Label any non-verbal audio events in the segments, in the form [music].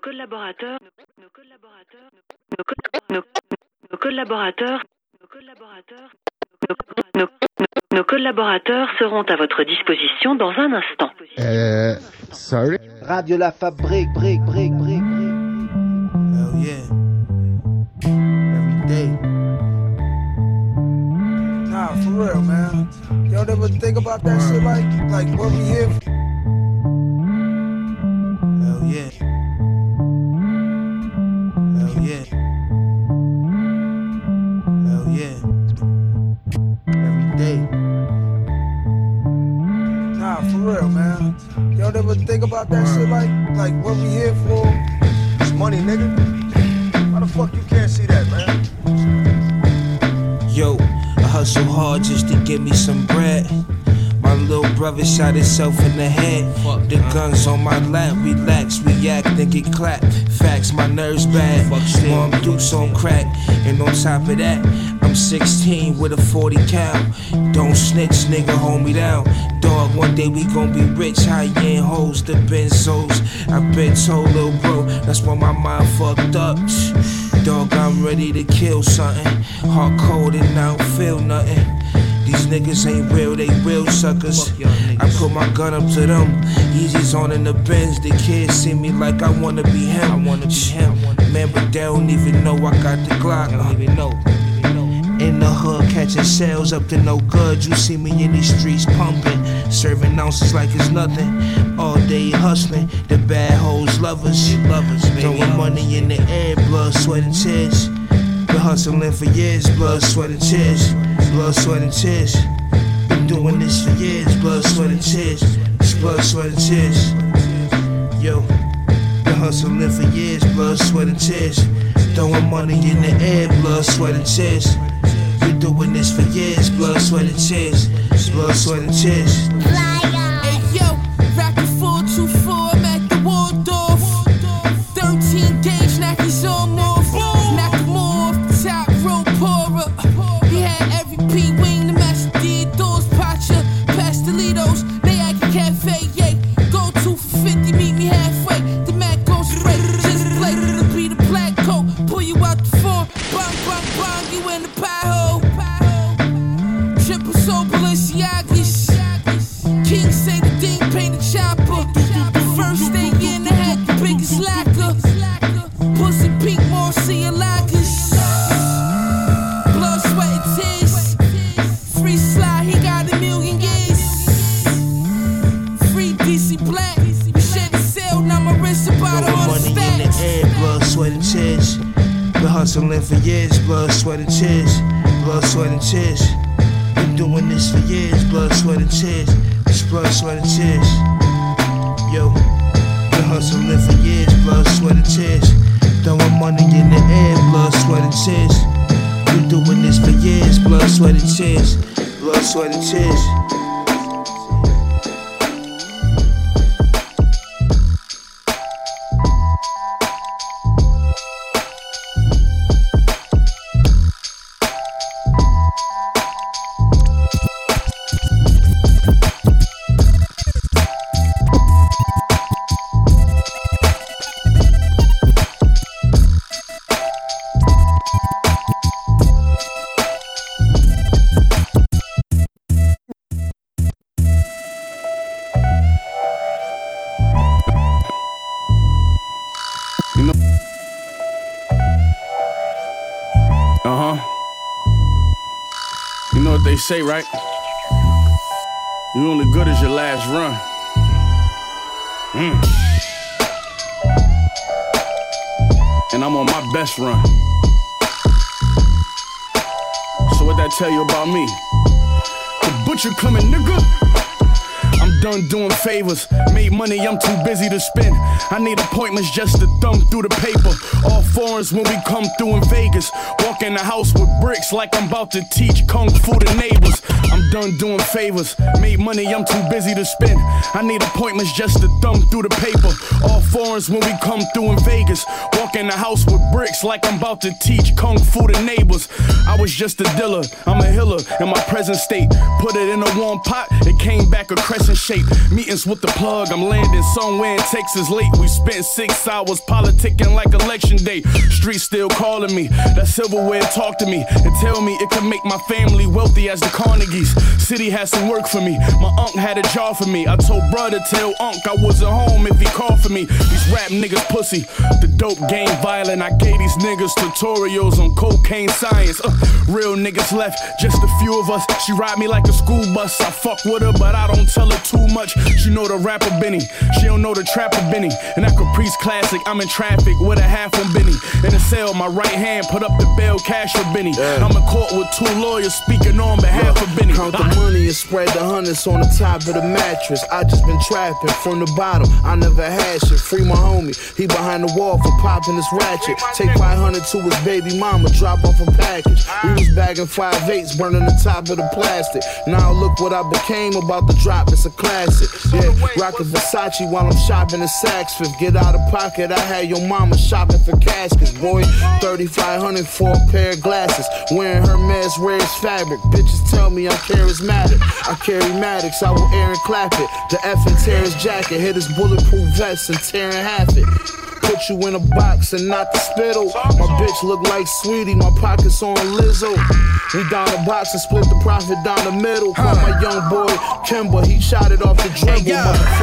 collaborateurs, nos collaborateurs, nos, co- nos- nos collaborateurs, nos collaborateurs, nos, collaborateurs seront à votre disposition dans un instant. Uh, sorry. Radio La Fabrique, brique, brique, brique, brique. Hell yeah. Every day. Nah, for real, man. Y'all ever think about that shit like, like what we here for? Hell yeah. Ever think about that shit like, like what we here for? It's money, nigga. Why the fuck you can't see that, man? Yo, I hustle hard just to get me some bread. My little brother shot himself in the head. The guns on my lap, relax, react, and get clapped. Facts, my nerves bad. Fuck, Mom dukes on crack. And on top of that, I'm 16 with a 40 cal. Don't snitch, nigga, hold me down. Dog, one day we gon' be rich, high end hoes, the benzos. I've been told, little bro, that's why my mind fucked up. Dog, I'm ready to kill something. Heart cold and I don't feel nothing. These niggas ain't real, they real suckers. I put my gun up to them. Easy's on in the Benz. The kids see me like I wanna be him. I wanna be him. Man, but they don't even know I got the Glock. I don't even know. In the hood, catching shells up to no good. You see me in these streets pumping, serving ounces like it's nothing. All day hustling, the bad hoes lovers, lovers, throwing money in the air, blood, sweat and tears. Been hustling for years, blood, sweat and tears, blood, sweat and tears. Been doing this for years, blood, sweat and tears, It's blood, sweat and tears. Yo, been hustling for years, blood, sweat and tears. Throwing money in the air, blood, sweat and tears. Been doing this for years, blood, sweat and tears, blood, sweat and tears. Hey yo, rapping 424, say, right? You only good as your last run. Mm. And I'm on my best run. So what that tell you about me? The butcher coming, nigga. Done doing favors. Made money, I'm too busy to spend. I need appointments just to thumb through the paper. All foreigners when we come through in Vegas. Walk in the house with bricks like I'm about to teach kung fu to neighbors. Done doing favors. Made money, I'm too busy to spend. I need appointments just to thumb through the paper. All foreigners when we come through in Vegas. Walk in the house with bricks like I'm about to teach kung fu to neighbors. I was just a dealer, I'm a healer in my present state. Put it in a warm pot, it came back a crescent shape. shape. Meetings with the plug, I'm landing somewhere in Texas late. We spent six hours politicking like election day. Street still calling me, that silverware talk to me and tell me it could make my family wealthy as the Carnegies. City had some work for me, my uncle had a job for me. I told brother tell Unc I wasn't home if he called for me. These rap niggas pussy, the dope game violent. I gave these niggas tutorials on cocaine science. Uh, real niggas left, just a few of us. She ride me like a school bus. I fuck with her, but I don't tell her too much. She know the rapper Benny, she don't know the trapper Benny. And that Caprice classic, I'm in traffic with a half on Benny. In the cell, my right hand put up the bail cash for Benny. I'm in court with two lawyers speaking on behalf of Benny. Count the money and spread the hundreds on the top of the mattress. I just been trapping from the bottom. I never had shit. Free my homie. He behind the wall for popping his ratchet. Take 500 to his baby mama. Drop off a package. We was bagging five eights, burning the top of the plastic. Now look what I became about the drop. It's a classic. Yeah, rockin' Versace while I'm shopping at Saks Fifth. Get out of pocket. I had your mama shopping for caskets. Boy, 3500 for a pair of glasses. Wearing Hermes rarest fabric. Bitches tell me I'm charismatic. I carry Maddox. I will air and clap it. The F and his jacket. Hit his bulletproof vest and tear in half it. Put you in a box and not the spittle. My bitch look like Saweetie, my pockets on Lizzo. We down the box and split the profit down the middle. Call my young boy Kimber, he shot it off the dribble. Hey yo,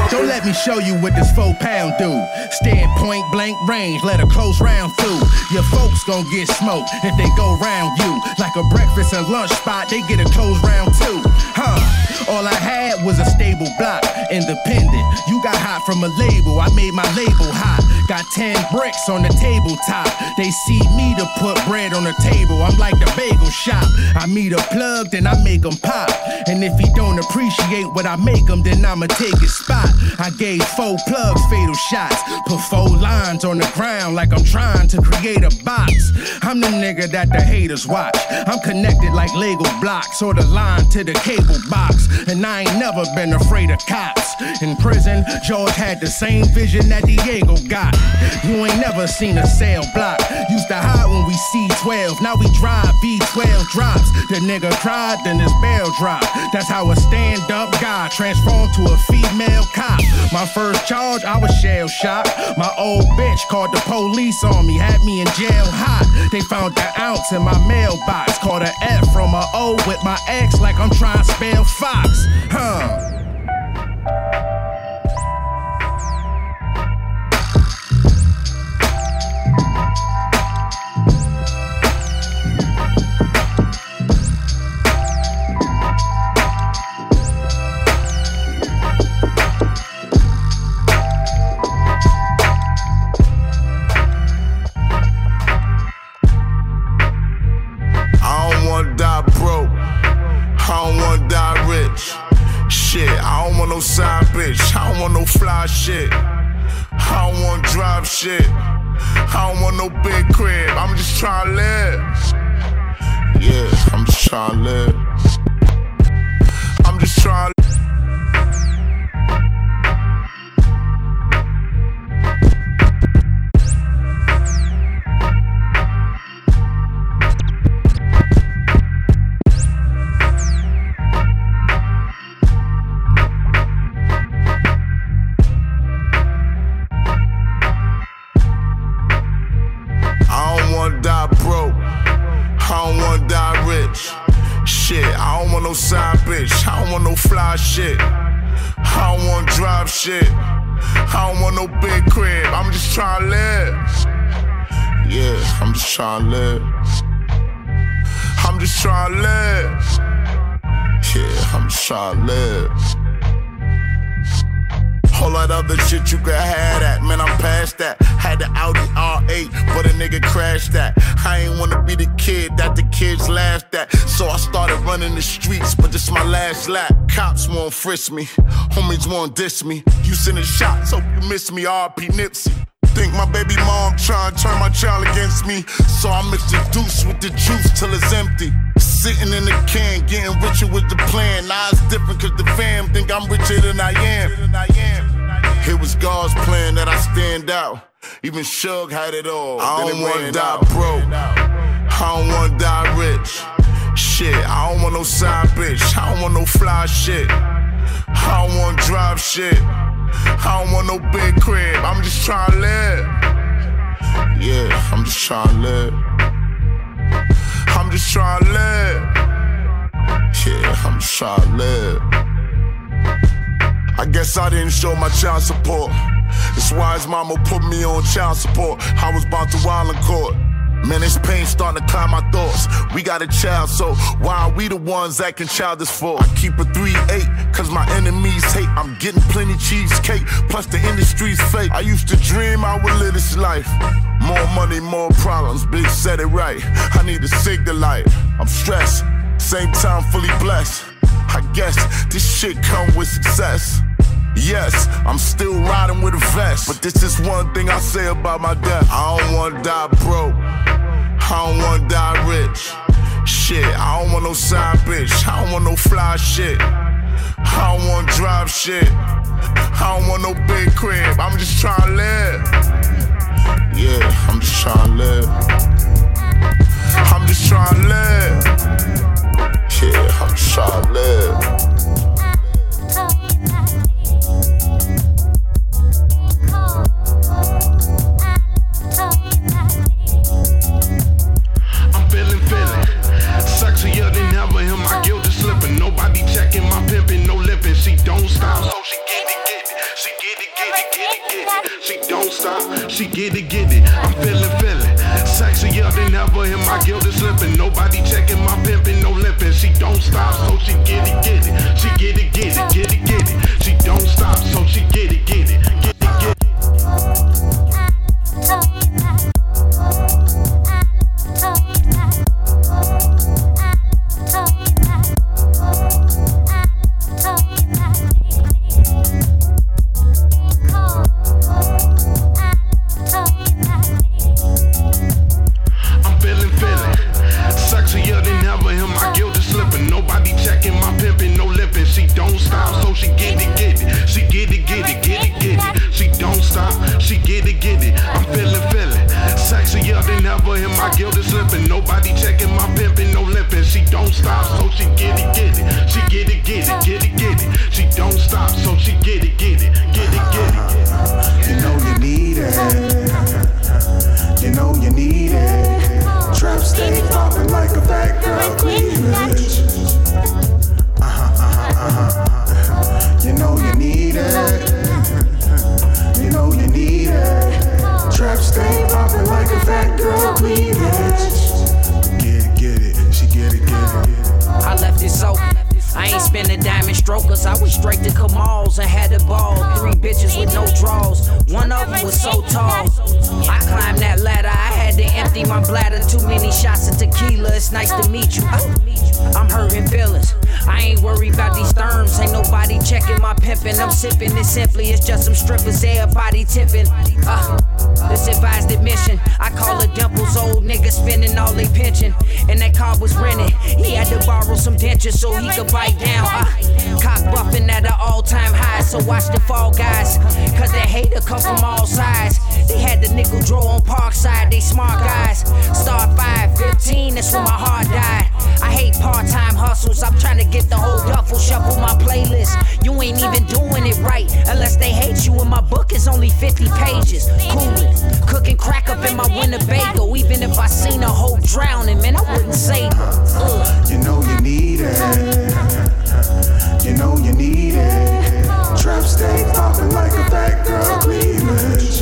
don't let me show you what this four pound do. Stand point blank range, let a close round through. Your folks gon' get smoked if they go round you. Like a breakfast and lunch spot, they get a close round too. Huh? All I had was a stable block, independent. You got hot from a label, I made my label hot. Got 10 bricks on the tabletop. They see me to put bread on the table. I'm like the bagel shop. I meet a plug, then I make him pop. And if he don't appreciate what I make him, then I'ma take his spot. I gave four plugs fatal shots. Put four lines on the ground like I'm trying to create a box. I'm the nigga that the haters watch. I'm connected like Lego blocks or the line to the cable box. And I ain't never been afraid of cops. In prison, George had the same vision that Diego got. You ain't never seen a cell block. Used to hide when we see 12. Now we drive V12 drops. The nigga cried, then his bell dropped. That's how a stand up guy transformed to a female cop. My first charge, I was shell shocked. My old bitch called the police on me, had me in jail hot. They found the ounce in my mailbox. Called a F from a O with my ex, like I'm trying to spell Fox. Huh. I'm just trying to live. I'm just trying to live. Yeah, I'm just trying to live. Whole lot other shit you could have that, man, I'm past that. Had the Audi R8, but a nigga crashed that. I ain't wanna be the kid that the kids laughed at. So I started running the streets, but this my last lap. Cops won't frisk me, homies won't diss me. You sending shots, hope you miss me, RP Nipsey. Think my baby mom trying to turn my child against me. So I mix the deuce with the juice till it's empty. Sitting in the can, getting richer with the plan. Now it's different cause the fam think I'm richer than I am. It was God's plan that I stand out. Even Shug had it all. I don't wanna die broke. I don't wanna die rich. Shit, I don't want no side bitch. I don't want no fly shit. I don't wanna drive shit. I don't want no big crib. I'm just trying to live. Yeah, I'm just trying to live. I'm just trying to live. Yeah, I'm just trying to live. I guess I didn't show my child support. That's why his mama put me on child support. I was about to wild in court. Man, this pain starting to climb my thoughts. We got a child, so why are we the ones acting childish for? I keep a 3-8, cause my enemies hate. I'm getting plenty cheesecake, plus the industry's fake. I used to dream I would live this life. More money, more problems, Big said it right. I need to sig the light. I'm stressed, same time fully blessed. I guess this shit come with success. Yes, I'm still riding with a vest. But this is one thing I say about my death. I don't wanna die broke. I don't wanna die rich. Shit, I don't want no side bitch. I don't want no fly shit. I don't wanna drive shit. I don't want no big crib. I'm just trying to live. Yeah, I'm just trying to live. I'm just trying to live. Yeah, I'm just trying to live. Stop, so she get it, get it. She get it, get it, get it, get it. She don't stop, she get it, get it. I'm feeling, feeling. Sexier than ever, and my guilt is slipping. Nobody checking my pimping, no lipping. She don't stop, so she get it, get it, slipping. Nobody checking my pimping, no lipping. She don't stop, so she get it, get it. She get it, get it, get it, get it. She don't stop, so she get it, get it, get it, get it. You know you need it. You know you need it. Trap stay popping like a fat sipping it simply. It's just some strippers, everybody tipping. Uh, this advised admission. I call it Dimples, old niggas spending all they pension. And that car was rented. He had to borrow some dentures so he could bite down. Uh, cock buffing at an all time high. So watch the fall guys. Cause that hater come from all sides. They had the nickel draw on Parkside. They smart guys. Star 5, 15, that's when my heart died. I hate part time hustles. I'm trying to get the whole duffel, shuffle my playlist. You ain't even doing it right unless they hate you. And my book is only 50 pages. Coolin', cooking crack up in my Winnebago. Even if I seen a hoe drowning, man, I wouldn't her. Ugh. You know you need it. You know you need it. Trap stay popping like a fat girl cleavage.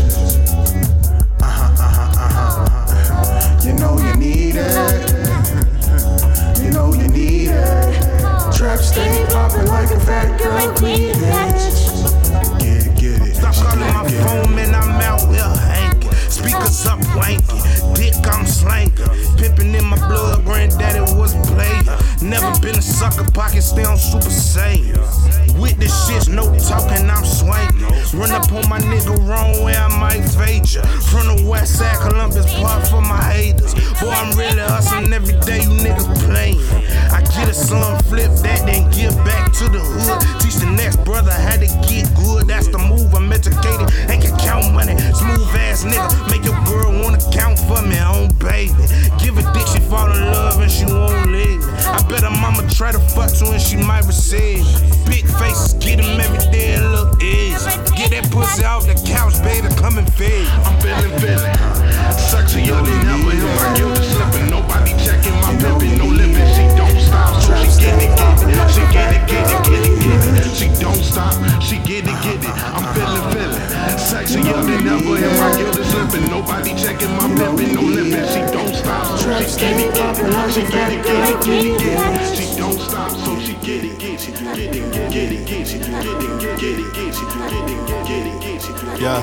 Uh-huh, uh-huh, uh-huh, uh-huh. You know you need it. You know you need it. Trap stay popping like a fat girl cleavage. Get it, get it. Stop calling my Get it. phone, man, I'm out here hanking. Speakers up wanking, dick I'm slanking. Pimping in my blood, granddaddy was a player. Never been a sucker, pocket stay on super saiyan. With the shit, no talking, I'm swinging. Run up on my nigga wrong way, I might fade ya. From the west side, Columbus Park for Flip that, then give back to the hood. Teach the next brother how to get good, that's the move. I'm educated and can count money. Smooth ass nigga, make your girl wanna count for me, on baby. Give a dick, she fall in love and she won't leave me. I bet her mama try to fuck to and she might receive me. No limit. She don't stop. So she get it, get it. She get it, get it, get it, get it. She don't stop. So she get it, get it, get it, get it, get it, get it, get it, get it, get it. Yeah,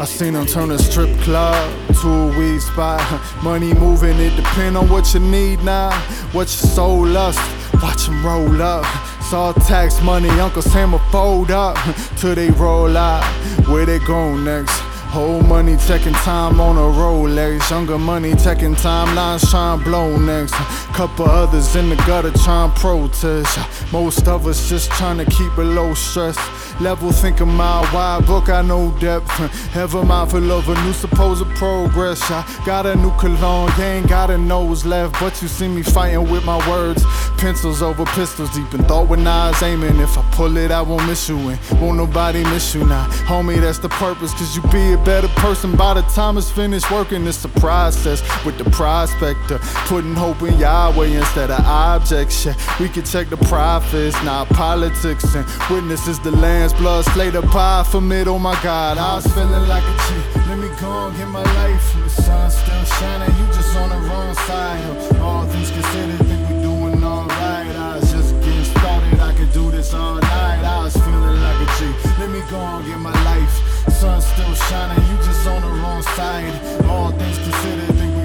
I seen them turn a strip club to a weed spot. [laughs] Money moving, it depend on what you need now. What your soul lust, watch them roll up. Saw tax money, Uncle Sam will fold up [laughs] till they roll out. Where they go next? Whole money checking time on a Rolex. Younger money checking timelines trying blow next. Couple others in the gutter trying to protest. Most of us just trying to keep it low stress. Level thinking my wide book, I know depth. Ever mindful of a new supposed progress. I got a new cologne, you ain't got a nose left. But you see me fighting with my words. Pencils over pistols, deep in thought when I was aiming. If I pull it, I won't miss you. And won't nobody miss you now. Homie, that's the purpose, cause you be a better person by the time it's finished working. It's a process with the prospect of putting hope in Yahweh instead of objects. Yeah, we can check the profits, not politics, and witnesses the land's blood slay the pie from it. Oh my God, I was feeling like a G. Let me go and get my life. The sun's still shining, you just on the wrong side. All things considered, think we doing alright. I was just getting started, I could do this all night. I was feeling like a G. Let me go and get my life. Sun's still shining, you just on the wrong side. All things considered, think we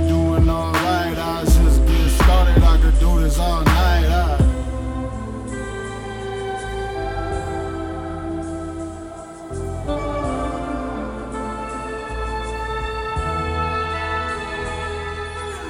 This all night.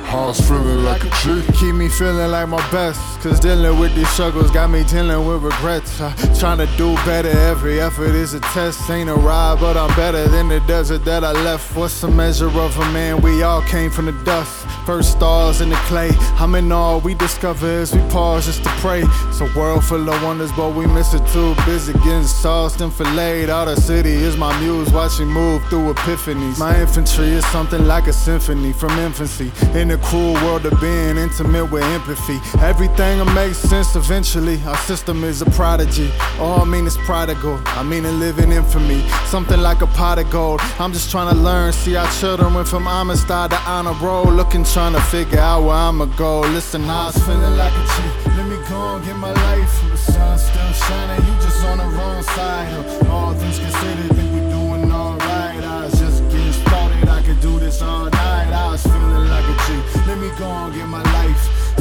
I was feeling like a G. Keep me feeling like my best. Cause dealing with these struggles got me dealing with regrets. Uh, trying to do better, every effort is a test. Ain't a ride, but I'm better than the desert that I left. What's the measure of a man? We all came from the dust. First stars in the clay. I'm in all we discover as we pause just to pray. It's a world full of wonders, but we miss it too. Busy getting sauced and filleted. All the city is my muse, watching move through epiphanies. My infantry is something like a symphony from infancy. In the cruel world of being intimate with empathy. Everything will make sense eventually. Our system is a prodigy. All I mean is prodigal. I mean a living infamy. Something like a pot of gold. I'm just trying to learn. See our children went from Amistad to honor roll. Looking, trying to figure out where I'ma go. Listen, I was feeling like a G. Let me go and get my life. The sun's still shining. You just on the wrong side. All things considered, think we doing alright. I was just getting started. I could do this all night. I was feeling like a G. Let me go and get my life.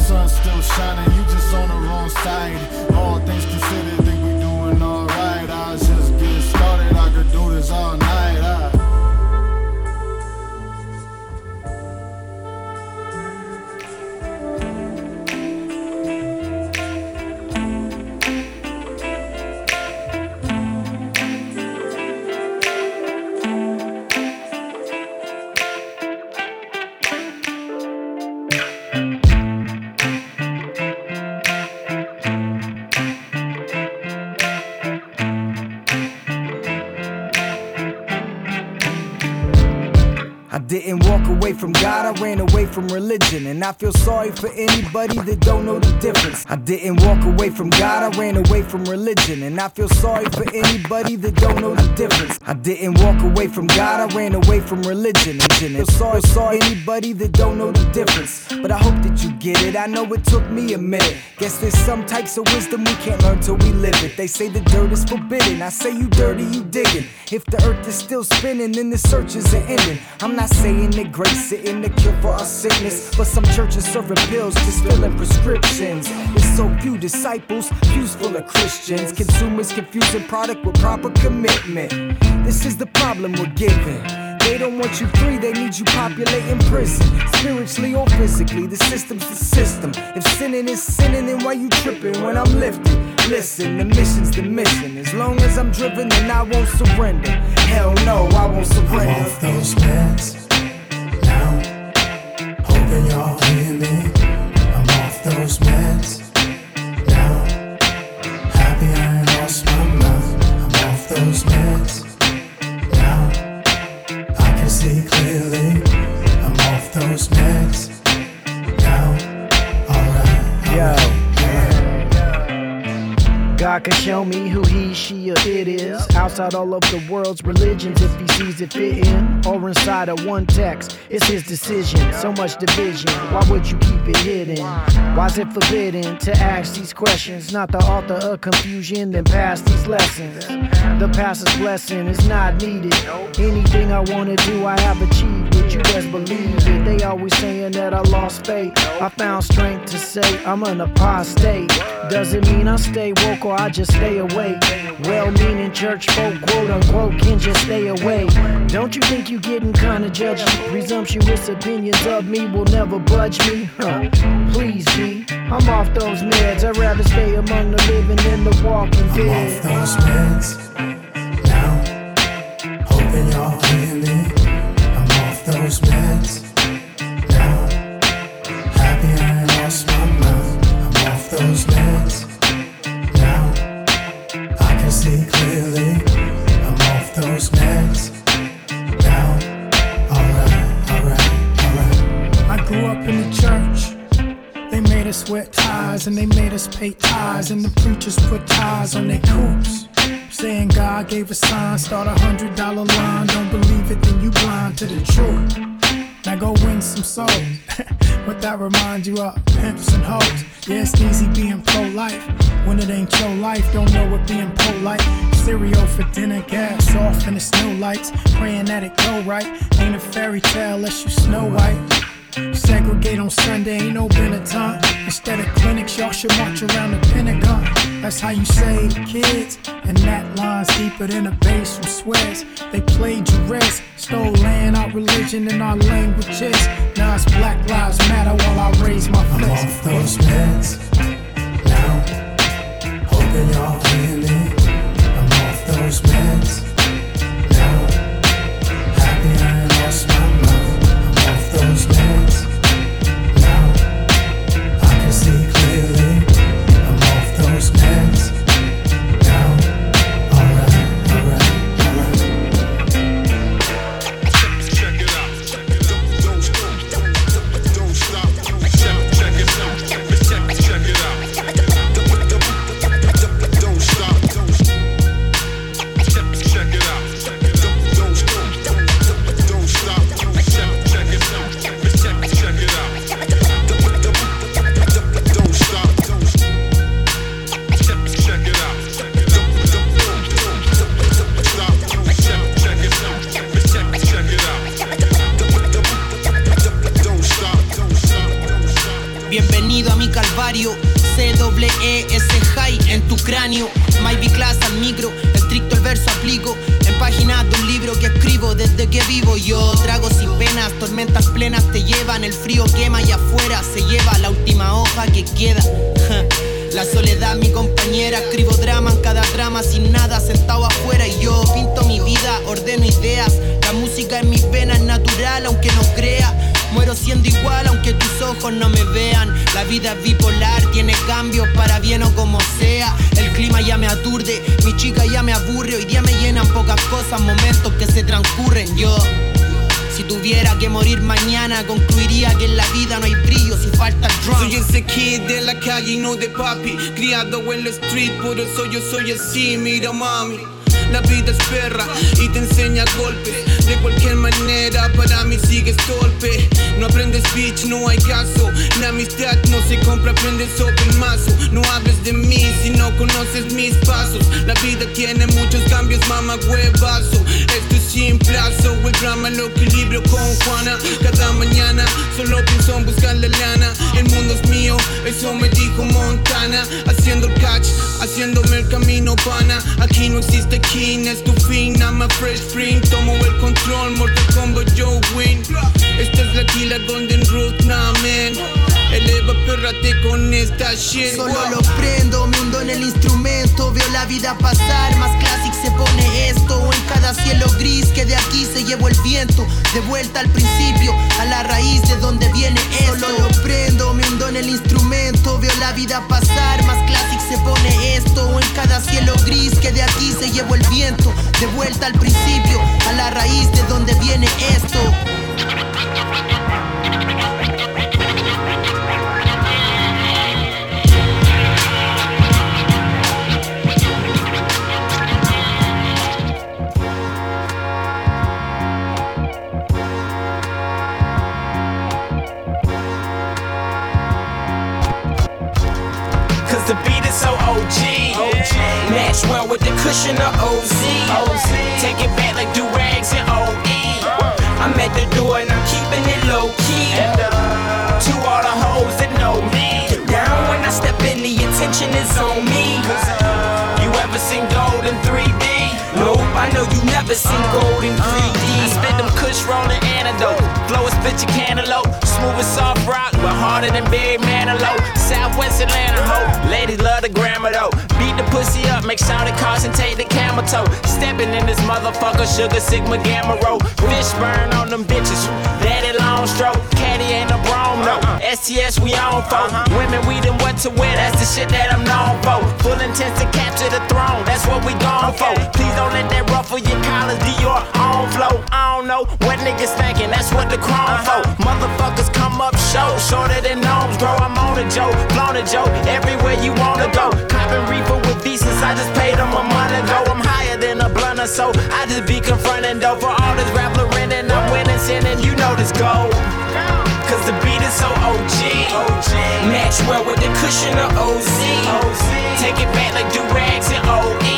Sun's still shining. You just on the wrong side. From religion. And I feel sorry for anybody that don't know the difference. I didn't walk away from God, I ran away from religion. And I feel sorry for anybody that don't know the difference. I didn't walk away from God, I ran away from religion. And I feel sorry for anybody that don't know the difference. But I hope that you get it. I know it took me a minute. Guess there's some types of wisdom we can't learn till we live it. They say the dirt is forbidden. I say you dirty, you digging. If the earth is still spinning, then the search isn't ending. I'm not saying that grace isn't the cure for our sickness, but some churches serving pills, just filling prescriptions. There's so few disciples, pews full of Christians. Consumers confusing product with proper commitment. This is the problem we're giving. They don't want you free, they need you populating prison. Spiritually or physically, the system's the system. If sinning is sinning, then why you tripping when I'm lifted? Listen, the mission's the mission. As long as I'm driven, then I won't surrender. Hell no, I won't surrender. I'm off those meds. Hoping y'all hear me. I'm off those meds now. Happy I ain't lost my mind. I'm off those meds now. I can see clearly. I'm off those meds now. Alright. Yo. God can show me who or it is. Outside all of the world's religions, if he sees it fit in, or inside of one text, it's his decision. So much division, why would you keep it hidden? Why's it forbidden to ask these questions? Not the author of confusion, then pass these lessons. The pastor's blessing is not needed. Anything I wanna do, I have achieved. You best believe it. They always saying that I lost faith. I found strength to say I'm an apostate. Doesn't mean I stay woke or I just stay awake. Well meaning church folk, quote unquote, can just stay away. Don't you think you're getting kinda judgy? Presumptuous opinions of me will never budge me. Huh. Please, G, I'm off those meds. I'd rather stay among the living than the walking dead. I'm off those meds now. Hoping y'all hear me. Those us wear ties and they made us pay ties, and the preachers put ties on their coops. Saying God gave a sign, start a hundred dollar line. Don't believe it, then you blind to the truth. Now go win some souls. [laughs] what that remind you of? Pimps and hoes. Yeah, it's easy being pro life. When it ain't your life, don't know what being polite. Cereal for dinner, gas off in the snow lights. Praying that it go right. Ain't a fairy tale unless you Snow White. Segregate on Sunday, ain't no Benetton. Instead of clinics, y'all should march around the Pentagon. That's how you save kids. And that line's deeper than a bass from Suez. They played you stole land, our religion, and our languages. Now it's Black Lives Matter while I raise my fist. I'm off those meds now. Hoping y'all hear me. I'm off those meds plenas te llevan. El frío quema y afuera se lleva la última hoja que queda. [laughs] La soledad, mi compañera, escribo drama en cada drama sin nada, sentado afuera y yo pinto mi vida, ordeno ideas. La música en mis venas es natural, aunque no crea. Muero siendo igual, aunque tus ojos no me vean. La vida es bipolar, tiene cambios para bien o como sea. El clima ya me aturde, mi chica ya me aburre. Hoy día me llenan pocas cosas, momentos que se transcurren. Yo. Si tuviera que morir mañana, concluiría que en la vida no hay brillo si falta el drum. Soy ese kid de la calle y no de papi Criado en la street, por eso yo soy así, mira mami La vida es perra y te enseña golpes De cualquier manera para mí sigues torpe. No aprendes bitch, no hay caso. La amistad no se compra, aprendes sobre mazo. No hables de mí si no conoces mis pasos. La vida tiene muchos cambios, mamá huevazo. Esto es simplazo, el drama lo equilibrio con Juana. Cada mañana solo pienso en buscar la lana. El mundo es mío, eso me dijo Montana. Haciendo el catch, haciéndome el camino pana. Aquí no existe king, es tu fin I'm a fresh spring, tomo el control Mortal Kombat yo win. Esta es la killer Golden Root, nah man Eleva, perrate con esta shit Solo lo prendo, me hundo en el instrumento, veo la vida pasar, más classic se pone esto, en cada cielo gris que de aquí se llevó el viento, de vuelta al principio, a la raíz de donde viene esto. Solo lo prendo, me hundo en el instrumento, veo la vida pasar, más classic se pone esto, en cada cielo gris que de aquí se llevó el viento, de vuelta al principio, a la raíz de donde viene esto. Cushion of OZ. OZ. Take it back like do rags and OE. I'm at the door and I'm keeping it low key. Uh, to all the hoes that know me. Get down when I step in, the attention is on me. Uh, you ever seen gold in 3D? Nope, I know you never seen gold in 3D. Uh, I spit them kush rolling antidote. Flow is spit your cantaloupe. Smooth as soft rock, but harder than Big Manilow. Southwest Atlanta hoe. Ladies love the grammar though. Beat the pussy up, make sure and take the camel toe. Stepping in this motherfucker, sugar sigma gamma rho. Fish burn on them bitches. Daddy long stroke. Caddy ain't a brom no. Uh-huh. STS we on for. Uh-huh. Women we them what to wear, that's the shit that I'm known for. Full intent to capture the throne, that's what we gone for. Please don't let that ruffle your collars, Dior on flow. I don't know what niggas thinking, that's what the chrome uh-huh. for. Motherfuckers up show, shorter than gnomes grow. I'm on a Joe, blown a Joe, everywhere you wanna go. Copping reefer with visas, I just paid them a month ago. I'm higher than a blunter, so I just be confronting though. For all this rap and I'm winning, sinning, you know this gold. Cause the beat is so OG. OG. Match well with the cushion of OZ. OZ. Take it back like do rags and OE.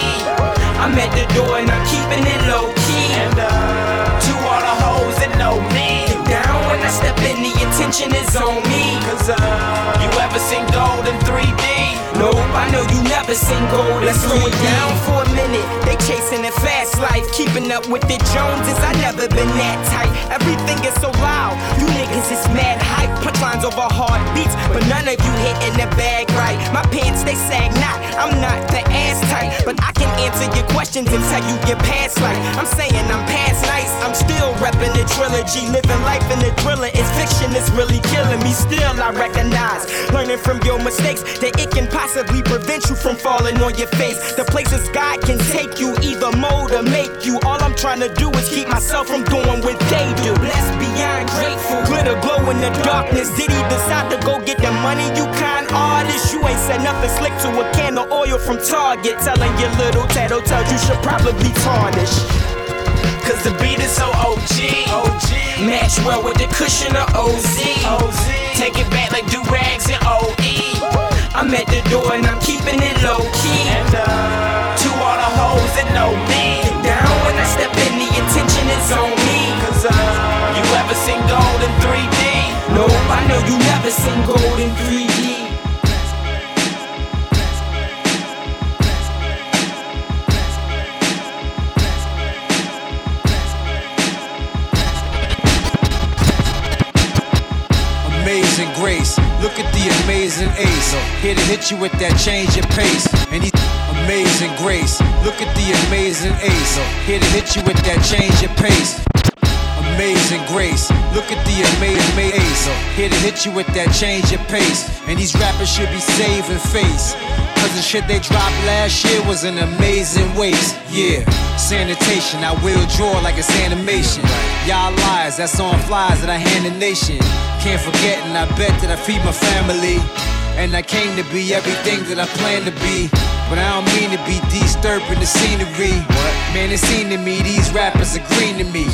I'm at the door and I'm keeping it low key. To all the hoes that know me. Get down when I step in, the attention is on me. Cause uh, you ever seen gold in 3D? Nope, I know you never seen gold. Let's slow it down for a minute. They chasing a fast life, keeping up with the Joneses. I never been that tight. Everything is so loud. You niggas is mad hype. Punchlines over hard beats, but none of you hitting the bag right. My pants they sag not. I'm not the ass type, but I can answer your questions and tell you your past life. I'm saying I'm past nice. I'm still repping the trilogy, living life in the thriller. It's fiction, it's really killing me. Still, I recognize, learning from your mistakes, that it can possibly prevent you from falling on your face. The places God can take you, either mold or make you. All I'm trying to do is keep myself from doing what they do. Blessed beyond grateful, glitter glow in the darkness. Did he decide to go get the money? You kind artist, you ain't said nothing slick to a can of oil from Target. Telling your little tattletales you should probably tarnish. Cause the beat is so OG. Match well with the cushion of OZ. Take it back like do rags and OE. I'm at the door and I'm keeping it low key. to all the hoes that know me. Down when I step in, the attention is on me. Cause uh, you ever seen gold in 3D? Nope, I know you never seen gold in 3D. Grace, look at the amazing ace. Here to hit you with that change of pace. And he's amazing grace, look at the amazing ace. Here to hit you with that change of pace. Amazing grace, look at the amazing. Here to hit you with that change of pace. And these rappers should be saving face. Cause the shit they dropped last year was an amazing waste. Yeah, sanitation, I will draw like it's animation. Y'all lies, that's on flies that I hand the nation. Can't forget, and I bet that I feed my family. And I came to be everything that I planned to be. But I don't mean to be disturbing the scenery. Man, it seemed to me these rappers are green to me.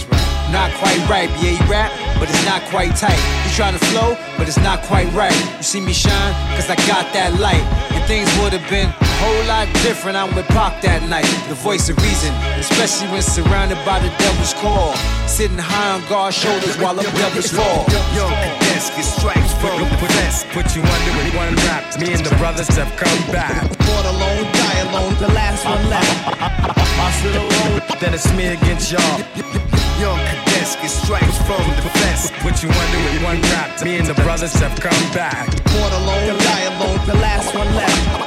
Not quite right, yeah, he rap, but it's not quite tight. He trying to flow, but it's not quite right. You see me shine, cause I got that light. And things would have been a whole lot different. I'm with Pac that night, the voice of reason. Especially when surrounded by the devil's call. Sitting high on God's shoulders while the devils fall. Yo, desk get stripes from the press. Put you under with one rap. Me and the brothers have come back. Born alone, die alone, the last one left. I sit alone, then it's me against y'all. Young cadets get stripes from the vest. Put you under with one rap. Me and the brothers have come back. Born alone, die alone, the last one left.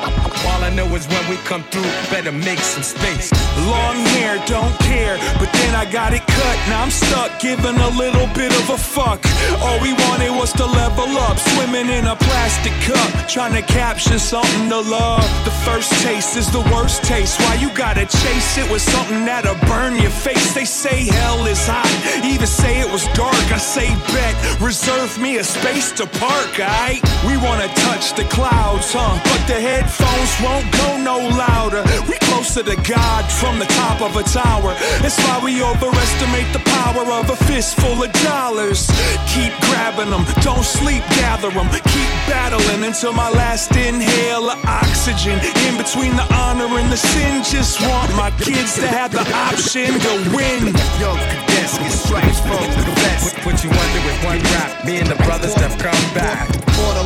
I know is when we come through, better make some space. Long hair, don't care, but then I got it cut. Now I'm stuck, giving a little bit of a fuck. All we wanted was to level up, swimming in a plastic cup, trying to capture something to love. The first taste is the worst taste. Why you gotta chase it with something that'll burn your face? They say hell is hot, even say it was dark. I say bet, reserve me a space to park, aight? We wanna touch the clouds, huh? But the headphones won't go no louder. We closer to God from the top of a tower. That's why we overestimate the power of a fistful of dollars. Keep grabbing them, don't sleep, gather them. Keep battling until my last inhale of oxygen. In between the honor and the sin, just want my kids to have the option to win. Yo, cadets get stripes from the vest. Put, put you under with one rap. Me and the brothers have come back. Born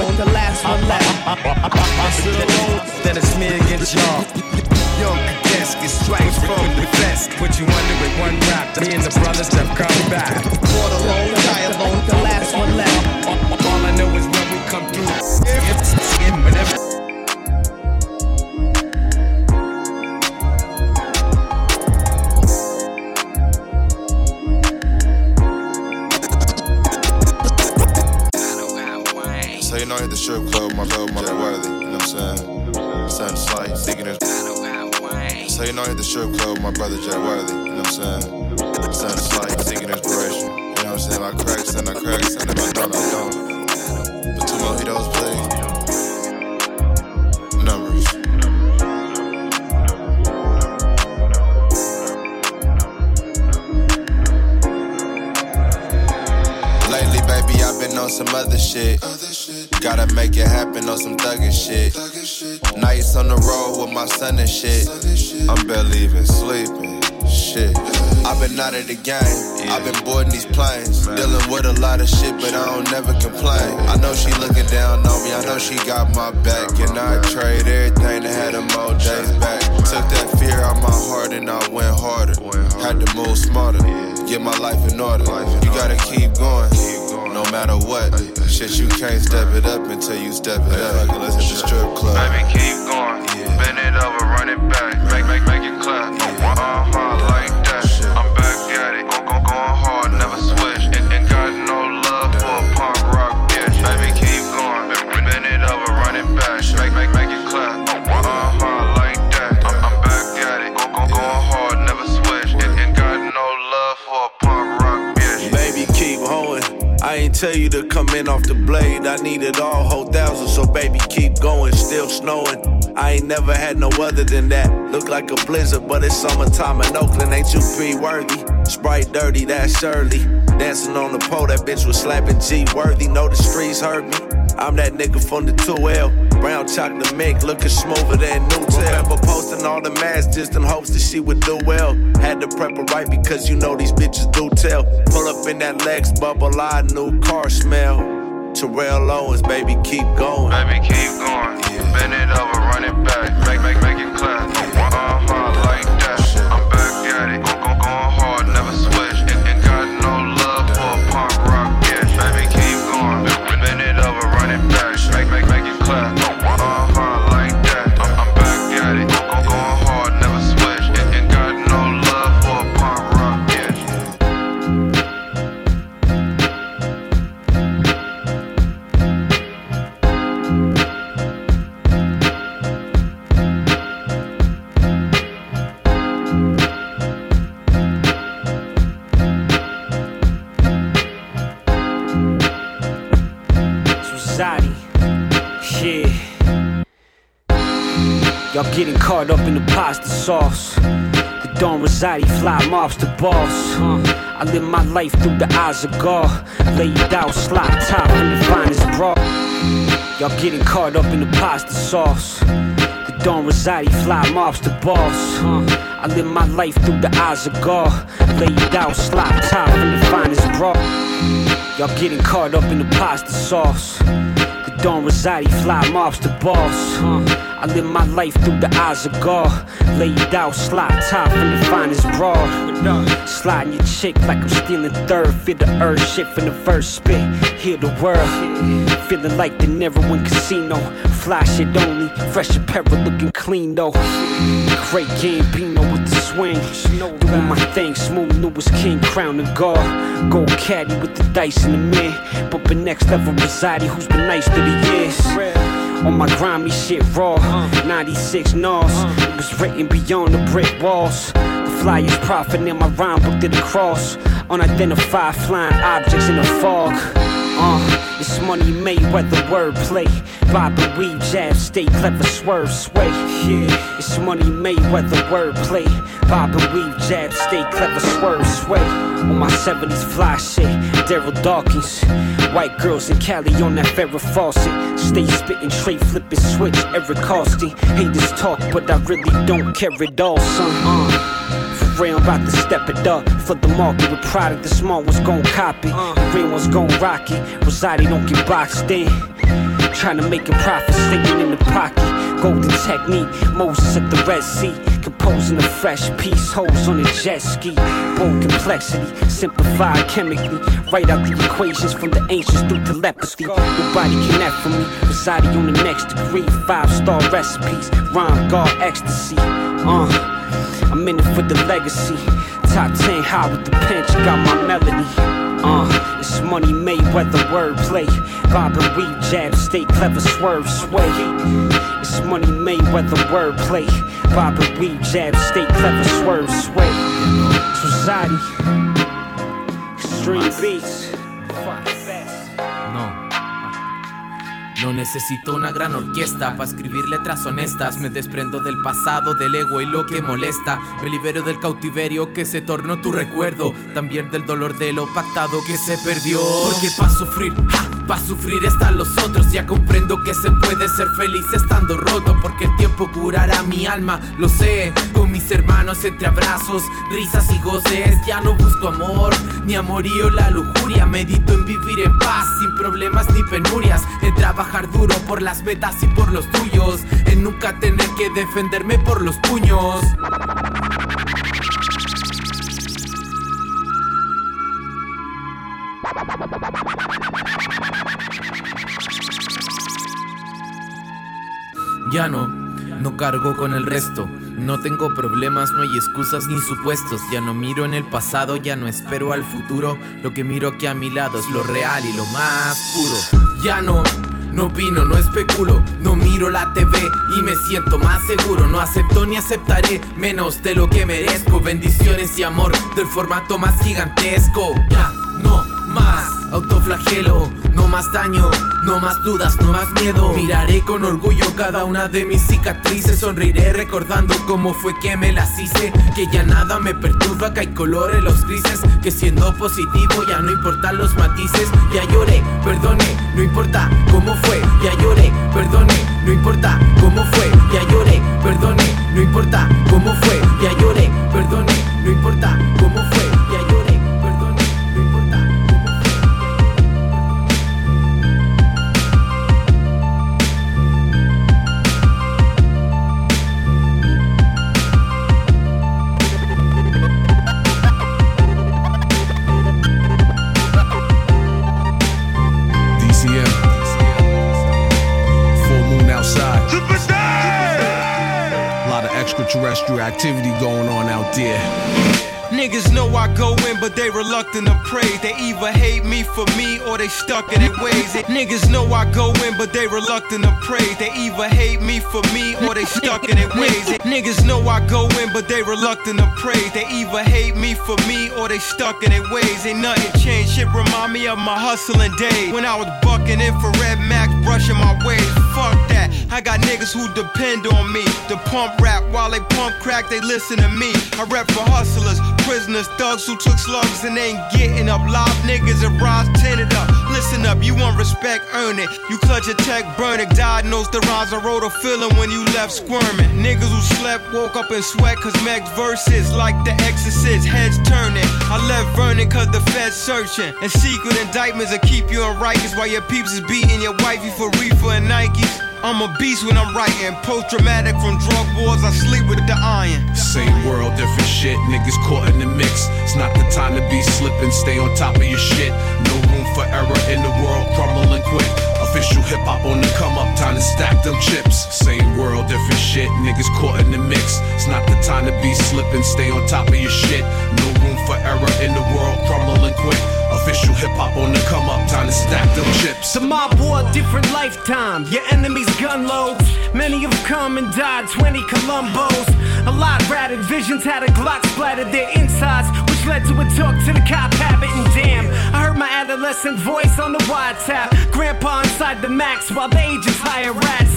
alone, the last one left. I sit alone, then it's me against y'all. Yo, cadets get stripes from the vest. Put you under with one rap. Me and the brothers have come back. Brother Jay Worthy. You know what I'm saying? Something slight, seeking inspiration. You know what I'm saying? I cracks and I cracks and if I don't, I don't. But two mojitos, please. Numbers. Lately, baby, I've been on some other shit. Gotta make it happen on some thuggin' shit. Nights on the road with my son and shit. Out of the game. I've been boarding these planes. Dealing with a lot of shit, but I don't never complain. I know she looking down on me. I know she got my back. And I trade everything to have them old days back. Took that fear out my heart and I went harder. Had to move smarter. Get my life in order. You gotta keep going. No matter what. Shit, you can't step it up until you step it up. Let's hit the strip club. I ain't tell you to come in off the blade. I need it all, whole thousand. So baby, keep going. Still snowing. I ain't never had no other than that. Look like a blizzard, but it's summertime in Oakland. Ain't you pre worthy? Sprite dirty, that's Shirley. Dancing on the pole, that bitch was slapping G worthy. Know the streets hurt me. I'm that nigga from the 2L. Brown chocolate mink, looking smoother than Nutella. Remember posting all the mads just in hopes that she would do well. Had to prep her right because you know these bitches do tell. Pull up in that Lex bubble, I new car smell. Terrell Owens, baby, keep going. Baby, keep going. Bend it over, run it back. Make, make, make it clap. Uh-huh, like that. I'm back at it. Y'all getting caught up in the pasta sauce. The Don Rosati fly mobs to boss. I live my life through the eyes of God. Laid out, slot top in the finest bra. Y'all getting caught up in the pasta sauce. The Don Rosati fly mobs to boss. I live my life through the eyes of God. Laid out, slot top in the finest bra. Y'all getting caught up in the pasta sauce. Don Rosati fly mobs to boss. I live my life through the eyes of God. Laid out, slot top in the finest broad. Sliding your chick like I'm stealing third. Feel the earth shit from the first spit. Hear the world. Feeling like the never win casino. Fly shit only. Fresh apparel looking clean though. Great Gambino with the swing. Doing my thing smooth. New as king, crown and guard. Gold caddy with the dice in the mid. Bumping next level Rosati, who's been nice to the years. On my grimy shit raw, 96 Nas. It was written beyond the brick walls. The flyers profit in my rhyme book to the cross. Unidentified flying objects in the fog. Uh, it's money made, whether wordplay. Bob and weave, jab, stay clever, swerve, sway. Yeah, it's money made, whether wordplay. Bob and weave, jab, stay clever, swerve, sway. On my 70s fly shit, Darryl Dawkins. White girls in Cali on that Farrah Fawcett. Stay spitting, straight flipping, switch, Eric Austin. Haters talk, but I really don't care at all, son. Uh. Real, I'm about to step it up. For the market with product, the small ones gon' copy. The real ones gon' rock it. Rosati don't get boxed in. Trying to make a profit, sticking in the pocket. Golden technique, Moses at the Red Sea. Composing a fresh piece, holes on a jet ski. Bold complexity, simplified chemically. Write out the equations from the ancients through telepathy. Nobody can F for me. Rosati on the next degree. Five star recipes, rhyme, guard, ecstasy. Uh. I'm in it for the legacy. Top 10 high with the pinch, got my melody. Uh, it's money made, whether wordplay. Bob weave, jab, stay clever, swerve, sway. It's money made, whether wordplay. Bob weave, jab, stay clever, swerve, sway. Society, extreme beats. No. Necesito una gran orquesta para escribir letras honestas. Me desprendo del pasado, del ego y lo que molesta. Me libero del cautiverio que se tornó tu recuerdo. También del dolor de lo pactado que se perdió. Porque pa' sufrir, pa' sufrir están los otros. Ya comprendo que se puede ser feliz estando roto. Porque el tiempo curará mi alma, lo sé. Con mis hermanos entre abrazos, risas y goces. Ya no busco amor, ni amorío la lujuria. Medito en vivir en paz, sin problemas ni penurias. En trabajar duro por las metas y por los tuyos. En nunca tener que defenderme por los puños. Ya no, no cargo con el resto. No tengo problemas, no hay excusas ni supuestos. Ya no miro en el pasado, ya no espero al futuro. Lo que miro aquí a mi lado es lo real y lo más puro. Ya no, no opino, no especulo, no miro la TV y me siento más seguro. No acepto ni aceptaré menos de lo que merezco. Bendiciones y amor del formato más gigantesco. Ya, no más autoflagelo, no más daño, no más dudas, no más miedo. Miraré con orgullo cada una de mis cicatrices, sonreiré recordando cómo fue que me las hice. Que ya nada me perturba, que hay color en los grises, que siendo positivo ya no importan los matices. Ya lloré, perdone, no importa cómo fue. Ya lloré, perdone, no importa cómo fue. Ya lloré, perdone, no importa cómo fue. Ya lloré, perdone, activity going reluctant to praise. They either hate me for me or they stuck in their ways. Niggas know I go in, but they reluctant to praise. They either hate me for me or they stuck in their ways. Niggas know I go in, but they reluctant to praise. They either hate me for me or they stuck in their ways. Ain't nothing changed. Shit remind me of my hustling days when I was bucking infrared max, brushing my waves. Fuck that. I got niggas who depend on me to pump rap while they pump crack. They listen to me. I rap for hustlers, prisoners, thugs who took slugs and ain't getting up. Live niggas and rods tinted up. Listen up, you want respect, earn it. You clutch a tech, burn it. Knows the rhymes I wrote a feeling when you left squirming. Niggas who slept woke up in sweat cause Meg's verses like the exorcist, heads turning. I left Vernon cause the feds searching. And secret indictments will keep you in Rikers while your peeps is beating your wifey for reefer and Nikes. I'm a beast when I'm writing. Post traumatic from drug wars, I sleep with the iron. Same world, different shit. Niggas caught in the mix. It's not the time to be slipping. Stay on top of your shit. No room for error in the world, crumbling quick. Official hip hop on the come up, time to stack them chips. Same world, different shit. Niggas caught in the mix. It's not the time to be slipping. Stay on top of your shit. No room for error in the world, crumbling quick. Official hip hop on the come up, time to stack them chips. The mob war, different lifetime. Your enemy's gun loads. Many have come and died, 20 Colombos. A lot ratted, visions had a Glock splattered their insides, which led to a talk to the cop habit. And damn, I heard my adolescent voice on the wiretap. Grandpa inside the max while the agents hire rats.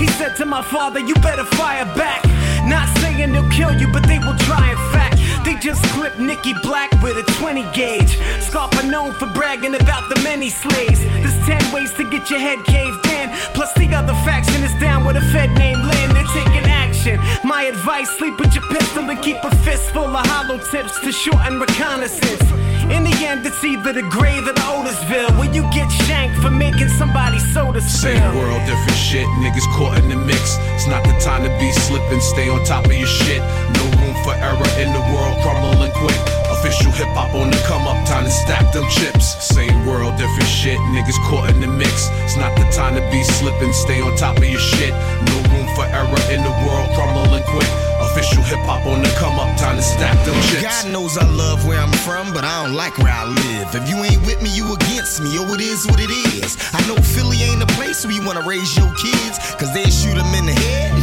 He said to my father, You better fire back. Not saying they'll kill you, but they will try, in fact. They just clipped Nikki Black with a 20 gauge. Scarpa known for bragging about the many slaves. There's 10 ways to get your head caved in. Plus, the other faction is down with a Fed named Lynn. They're taking action. My advice sleep with your pistol and keep a fist full of hollow tips to shorten reconnaissance. In the end, it's either the grave or the Otisville, where you get shanked for making somebody soda spill. Same world, different shit. Niggas caught in the mix. It's not the time to be slipping. Stay on top of your shit. No for error in the world, crumbling quick. Official hip hop on the come up, time to stack them chips. Same world, different shit. Niggas caught in the mix. It's not the time to be slipping. Stay on top of your shit. No room for error in the world, crumbling quick. Official hip hop on the come up, time to stack them chips. God knows I love where I'm from, but I don't like where I live. If you ain't with me, you against me. Oh, it is what it is. I know Philly ain't a place where you wanna raise your kids, cause they shoot them in the head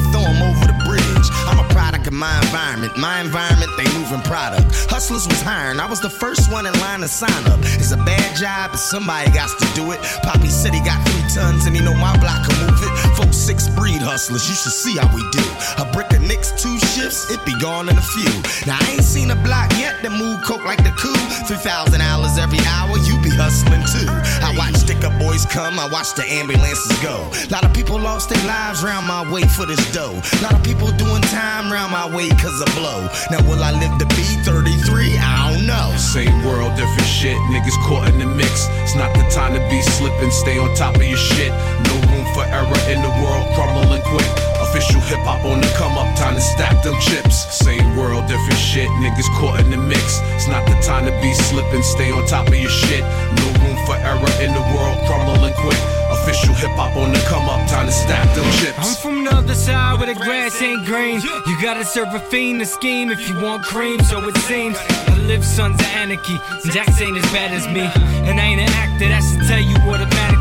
my environment. My environment, they moving product. Hustlers was hiring. I was the first one in line to sign up. It's a bad job, but somebody got to do it. Poppy said he got three tons and he know my block can move it. Folks six breed hustlers, you should see how we do. A brick Knicks, two shifts, it be gone in a few. Now I ain't seen a block yet that move coke like the coup. Three thousand dollars every hour, you be hustling too. I watch stick up boys come, I watch the ambulances go. A lot of people lost their lives round my way for this dough. A lot of people doing time round my way cause of blow. Now will I live to be 33? I don't know. Same world, different shit. Niggas caught in the mix. It's not the time to be slipping. Stay on top of your shit. No room for error in the world, crumbling quick. Official hip hop on the come up, time to stack them chips. Same world, different shit. Niggas caught in the mix. It's not the time to be slipping. Stay on top of your shit. No room for error in the world, crumbling quick. Official hip hop on the come up, time to stack them chips. I'm from the other side where the grass ain't green. You gotta serve a fiend to scheme if you want cream, so it seems. I live sons of anarchy. Jax ain't as bad as me. And I ain't an actor, that should tell you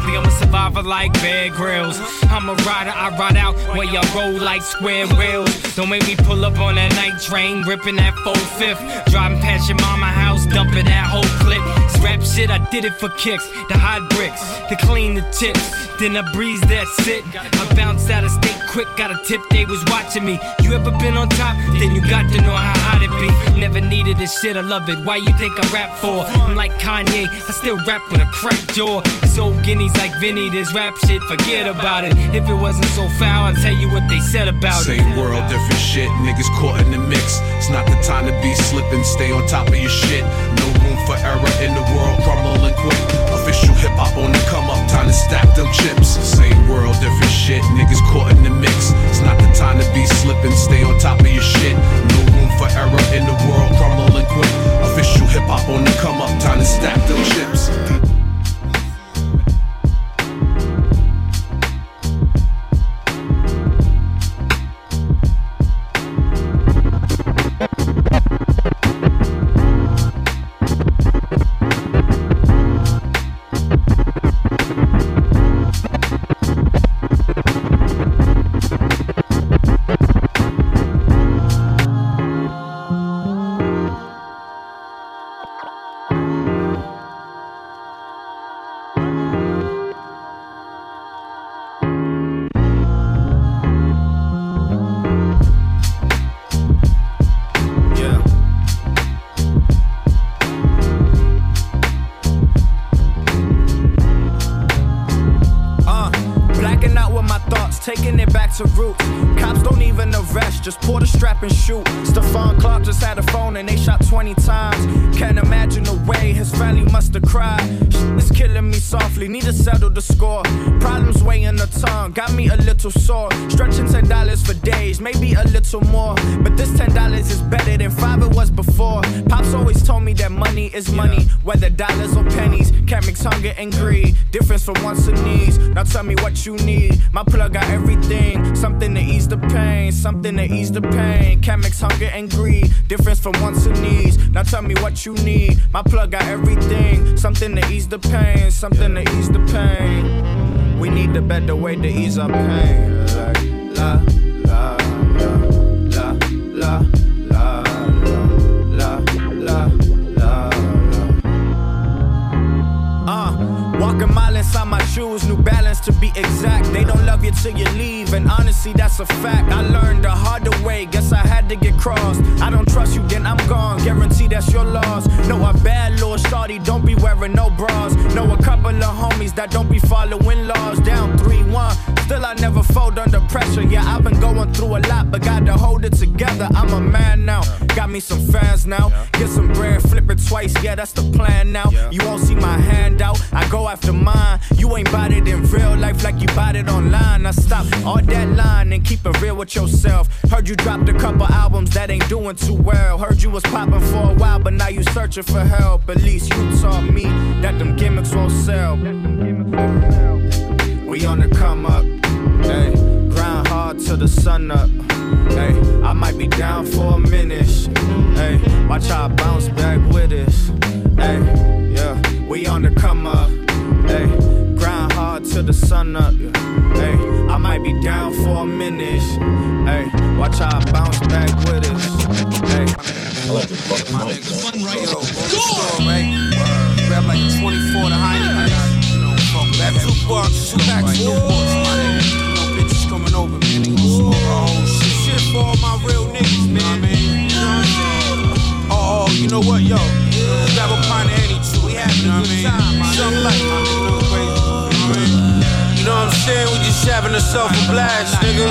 automatically. I'm a survivor like Bear Grylls. I'm a rider, I ride out where y'all roll like square wheels. Don't make me pull up on that night train, ripping that 4 fifth. Driving past your mama house, dumping that whole clip. It's rap shit, I did it for kicks. The hot bricks, to clean the tips. Then I breeze that sit. I bounced out of state quick, got a tip, they was watching me. You ever been on top? Then you got to know how hot it be. Never needed this shit, I love it. Why you think I rap for? I'm like Kanye, I still rap with a cracked jaw. It's old guineas like Vinny, this rap shit, forget about it. If it wasn't so foul, I'd tell you what they said about it. Same world, different shit. Niggas caught in the mix. It's not the time to be slipping. Stay on top of your shit. No room for error in the world, crumbling quick. Official hip hop on the come up, time to stack them chips. Same world, different shit. Niggas caught in the mix. It's not the time to be slipping. Stay on top of your shit. No room for error in the world, crumbling quick. Official hip hop on the come up, time to stack them chips. And greed. Difference from wants and needs. Now tell me what you need. My plug got everything. Something to ease the pain. Something to ease the pain. Can't mix hunger and greed. Difference from wants and needs. Now tell me what you need. My plug got everything. Something to ease the pain. Something to ease the pain. We need a better way to ease our pain. Like, la, to be exact. They don't love you till you leave, and honestly, that's a fact. I learned the harder way, guess I had to get crossed. I don't trust you, then I'm gone. Guarantee that's your loss. Know a bad little shorty, don't be wearing no bras. Know a couple of homies that don't be following laws. Down 3 1. Still, I never fold under pressure. Yeah, I've been going through a lot, but got to hold it together. I'm a man now. Got me some fans now. Get some bread, flip it twice. Yeah, that's the plan now. You won't see my hand out. I go after mine. You ain't bought it in real life like you bought it online. I stop all that line and keep it real with yourself. Heard you dropped a couple albums that ain't doing too well. Heard you was popping for a while, but now you searching for help. At least you taught me that them gimmicks won't sell. We on the come up, hey. Grind hard till the sun up, hey. I might be down for a minute, hey. Watch how I bounce back with us, hey. Yeah, we on the come up, hey. Grind hard till the sun up, hey. I might be down for a minute, hey. Watch how I bounce back with us, hey. I like this My nigga, fun right yo, go? Grab like 24 to Heineken. Grab two bucks, two packs, nigga. Coming over, man. They gon' smoke our whole shit. Shit for all my real niggas, man. You know what I'm saying? Oh, oh, you know what, yo? Grab a pint of any two. We having a good time, my Something like, my nigga. No crazy. You know what I mean? You know what I'm saying? We just having ourselves a blast, nigga.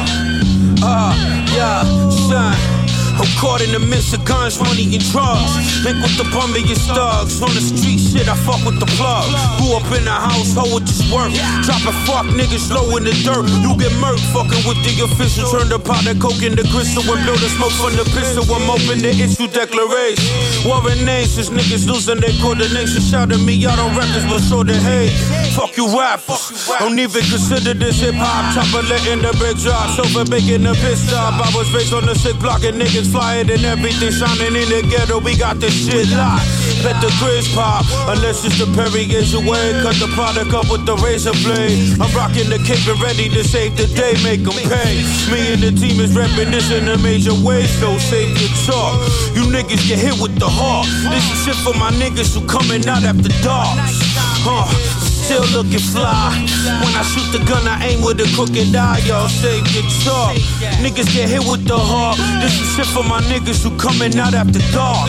Uh, yeah, son. I'm caught in the midst of guns, money, and drugs. Link with the bummiest thugs. On the street shit, I fuck with the plug. Grew up in a household with this work. Dropping fuck niggas low in the dirt. You get murked, fucking with the official. Turn the pot of coke into crystal and blow the smoke from the pistol. I'm open to issue declaration. Warring since niggas losing their coordination. Shout Shouting me out on records, but so the hate. Fuck you rappers. Don't even consider this hip hop. Chopper letting the big drop. Sofa making a piss stop. I was raised on the sick block and niggas flyer and everything shining in the ghetto. We got this shit locked. Let the grizz pop, unless it's the Perry is away. Cut the product up with the razor blade. I'm rocking the cape and ready to save the day, make them pay. Me and the team is this in major way, so save your talk. You niggas get hit with the heart. This is shit for my niggas who coming out after dark. Huh. Still looking fly. When I shoot the gun, I aim with a crooked eye. Y'all save your talk. Niggas get hit with the heart. This is shit for my niggas who coming out after dark.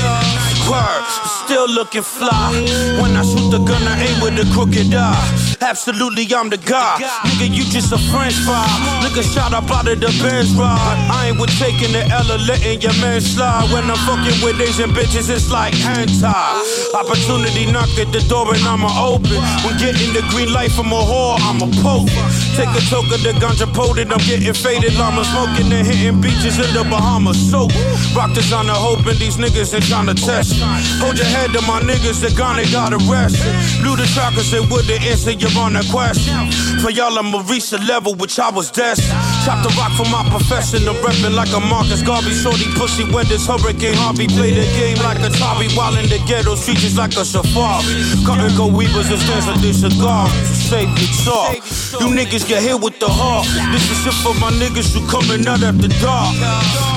Word, still looking fly. When I shoot the gun, I aim with a crooked eye. Absolutely, I'm the guy. Nigga, you just a French fry. Nigga, shot up out of the Benz ride. I ain't with taking the L or letting your man slide. When I'm fucking with Asian bitches, it's like hentai. Opportunity knock at the door and I'ma open. When getting the green light from a whore, I'm a poke. Take a toke of the ganja potent, I'm getting faded. Llama smoking and hitting beaches in the Bahamas. So, rock designer hoping these niggas ain't trying to test. It. Hold your head to my niggas, they gonna got arrested. Blew the chakras and wouldn't answer your on a question. For y'all, I'ma reach the level which I was destined. Chop the rock for my profession, I'm reppin' like a Marcus Garvey. Shorty pussy when this hurricane Harvey. Play the game like a Atari while in the ghetto streets is like a safari. Cut and go weavers and stands like this cigar. Your talk. You niggas get hit with the heart. This is shit for my niggas who coming out after dark.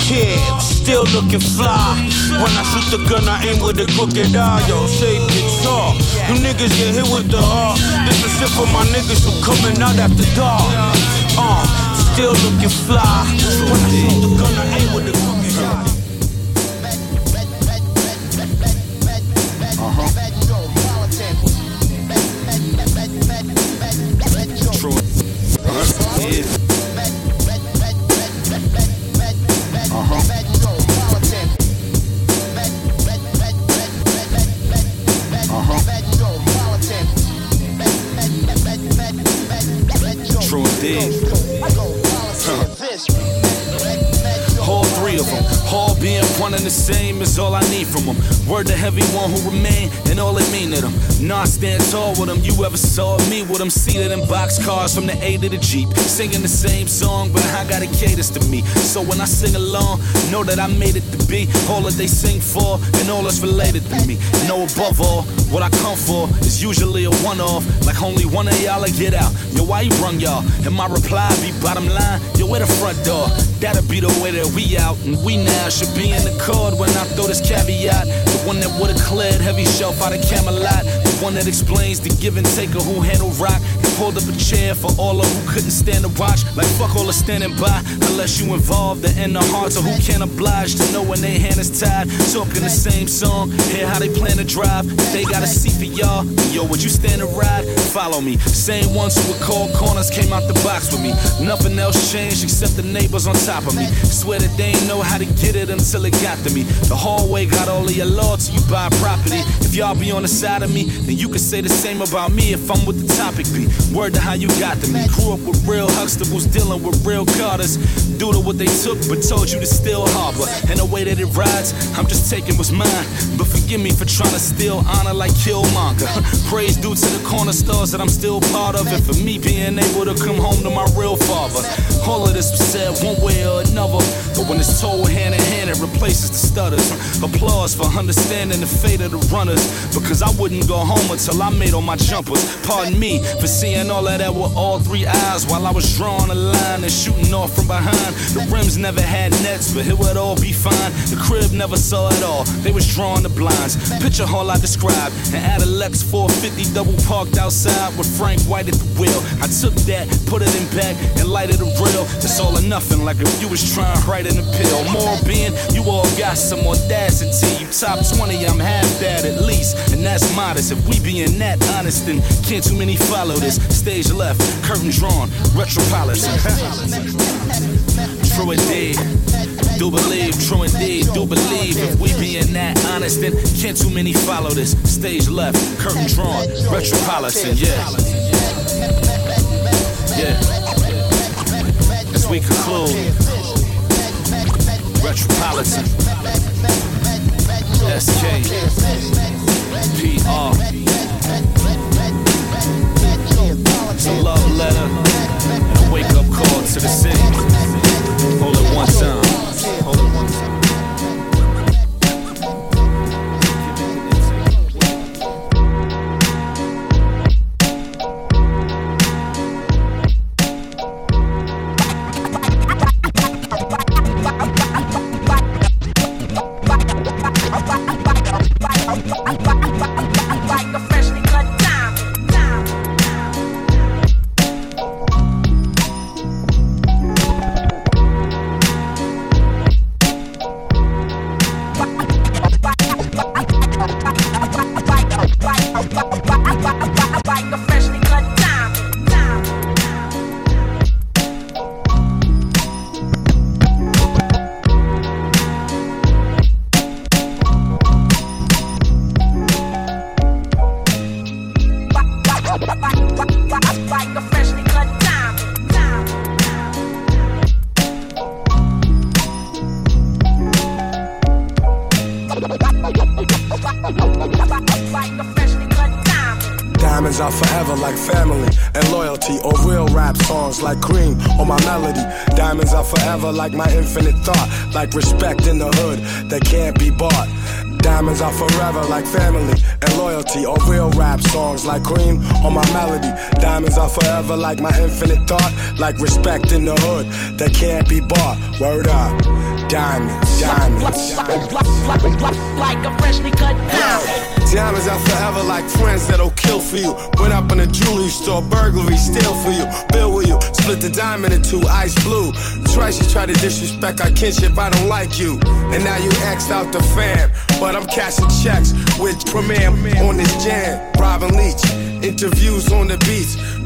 Yeah, still looking fly. When I shoot the gun, I aim with a crooked eye. Yo, save your talk. You niggas get hit with the heart. This is shit for my niggas who coming out after dark. Uh, still looking fly. When I shoot the gun, I aim with a one and the same is all I need from them. Word to heavy one who remain and all it mean to them. Nah, stand tall with them. You ever saw me with them seated in box cars from the A to the Jeep, singing the same song, but I gotta caters to me. So when I sing along, know that I made it to be all that they sing for and all that's related to me. Know above all, what I come for is usually a one-off. Like only one of y'all will get out. Yo, why you run y'all? And my reply be bottom line. Yo, where the front door? That'll be the way that we out. And we now should be in the card when I throw this caveat. The one that would've cleared heavy shelf out of Camelot. The one that explains the give and take of who handle rock. Pulled up a chair for all of who couldn't stand to watch. Like fuck all the standing by, unless you involved the in the hearts of who can't oblige to know when they hand is tied. Talking the same song, hear how they plan to drive. If they got a seat for y'all, yo, would you stand to ride? Follow me. Same ones who would call corners came out the box with me. Nothing else changed except the neighbors on top of me. Swear that they ain't know how to get it until it got to me. The hallway got all of your till you buy property. If y'all be on the side of me, then you can say the same about me if I'm with the topic be. Word to how you got to me. Grew up with real Huxtables dealing with real Carters. Due to what they took, but told you to still harbor. And the way that it rides, I'm just taking what's mine. But forgive me for trying to steal honor like Killmonger. [laughs] Praise due to the corner stores that I'm still part of. And for me being able to come home to my real father. All of this was said one way or another. But when it's told hand in hand, it replaces the stutters. Applause for understanding the fate of the runners. Because I wouldn't go home until I made all my jumpers. Pardon me for seeing all of that with all three eyes while I was drawing a line and shooting off from behind. The rims never had nets, but it would all be fine. The crib never saw it all. They was drawing the blinds. Picture hall I described. An Adilex 450 double parked outside with Frank White at the wheel. I took that, put it in back, and lighted a grill. It's all or nothing, like if you was trying right in the pill. More being, you all got some audacity. You top 20, I'm half that at least. And that's modest. If we being that honest, then can't too many follow this. Stage left, curtain drawn, Retropolis. [laughs] true indeed. Do believe, true indeed, do believe. If we being that honest, then can't too many follow this. Stage left, curtain drawn, Retropolitan, yeah. Yeah. As we conclude, Retropolitan, SK, PR. It's a love letter and a wake up call to the city. Hold it one time. Hold it one time. Like my infinite thought, like respect in the hood that can't be bought. Word up. Diamonds, diamonds. Like a freshly cut diamond. Diamonds are forever like friends that'll kill for you. Went up in a jewelry store, burglary, steal for you. Bill with you, split the diamond in two, ice blue. Twice you try to disrespect our kinship, I don't like you. And now you axed out the fam. But I'm cashing checks with Premier on this jam. Robin Leach, interviews on the beach.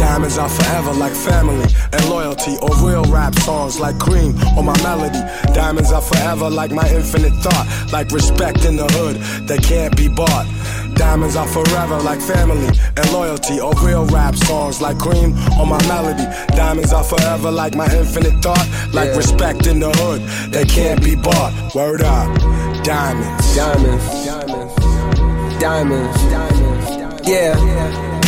Diamonds are forever like family and loyalty or real rap songs like cream or my melody. Diamonds are forever like my infinite thought, like respect in the hood that can't be bought. Diamonds are forever like family and loyalty or real rap songs like cream or my melody. Diamonds are forever like my infinite thought, like respect in the hood that can't be bought. Word up. Diamonds. Diamonds. Diamonds. Diamonds. Diamonds. yeah. Yeah.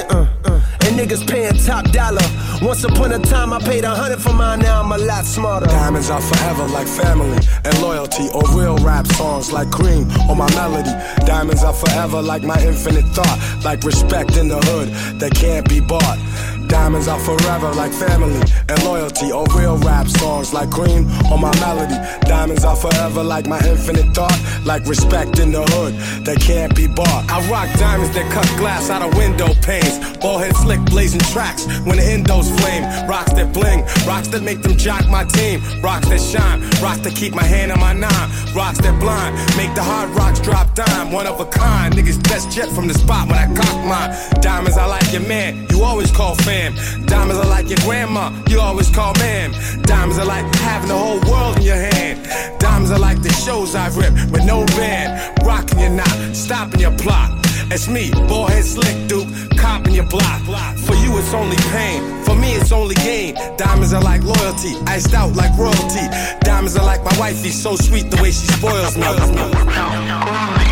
Uh, uh. And niggas paying top dollar. Once upon a time, I paid a hundred for mine, now I'm a lot smarter. Diamonds are forever like family and loyalty, or real rap songs like cream or my melody. Diamonds are forever like my infinite thought, like respect in the hood that can't be bought. Diamonds are forever like family and loyalty, or real rap songs like cream or my melody. Diamonds are forever like my infinite thought, like respect in the hood that can't be bought. I rock diamonds that cut glass out of window panes, ball head slick blazing tracks when the endos flame. Rocks that bling, rocks that make them jock my team, rocks that shine, rocks that keep my hand on my nine, rocks that blind, make the hard rocks drop dime. One of a kind, niggas best jet from the spot when I cock mine. Diamonds, I like your man, you always call Diamonds are like your grandma, you always call ma'am. Diamonds are like having the whole world in your hand. Diamonds are like the shows I've ripped with no band. Rocking your knot, stopping your plot. It's me, head slick duke, copping your block. For you, it's only pain. For me, it's only gain. Diamonds are like loyalty, iced out like royalty. Diamonds are like my wifey, so sweet the way she spoils me.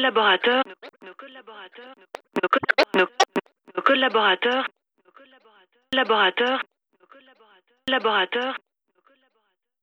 Nos collaborateurs, nos collaborateurs, nos, nos- nos collaborateurs, collaborateurs, collaborateurs,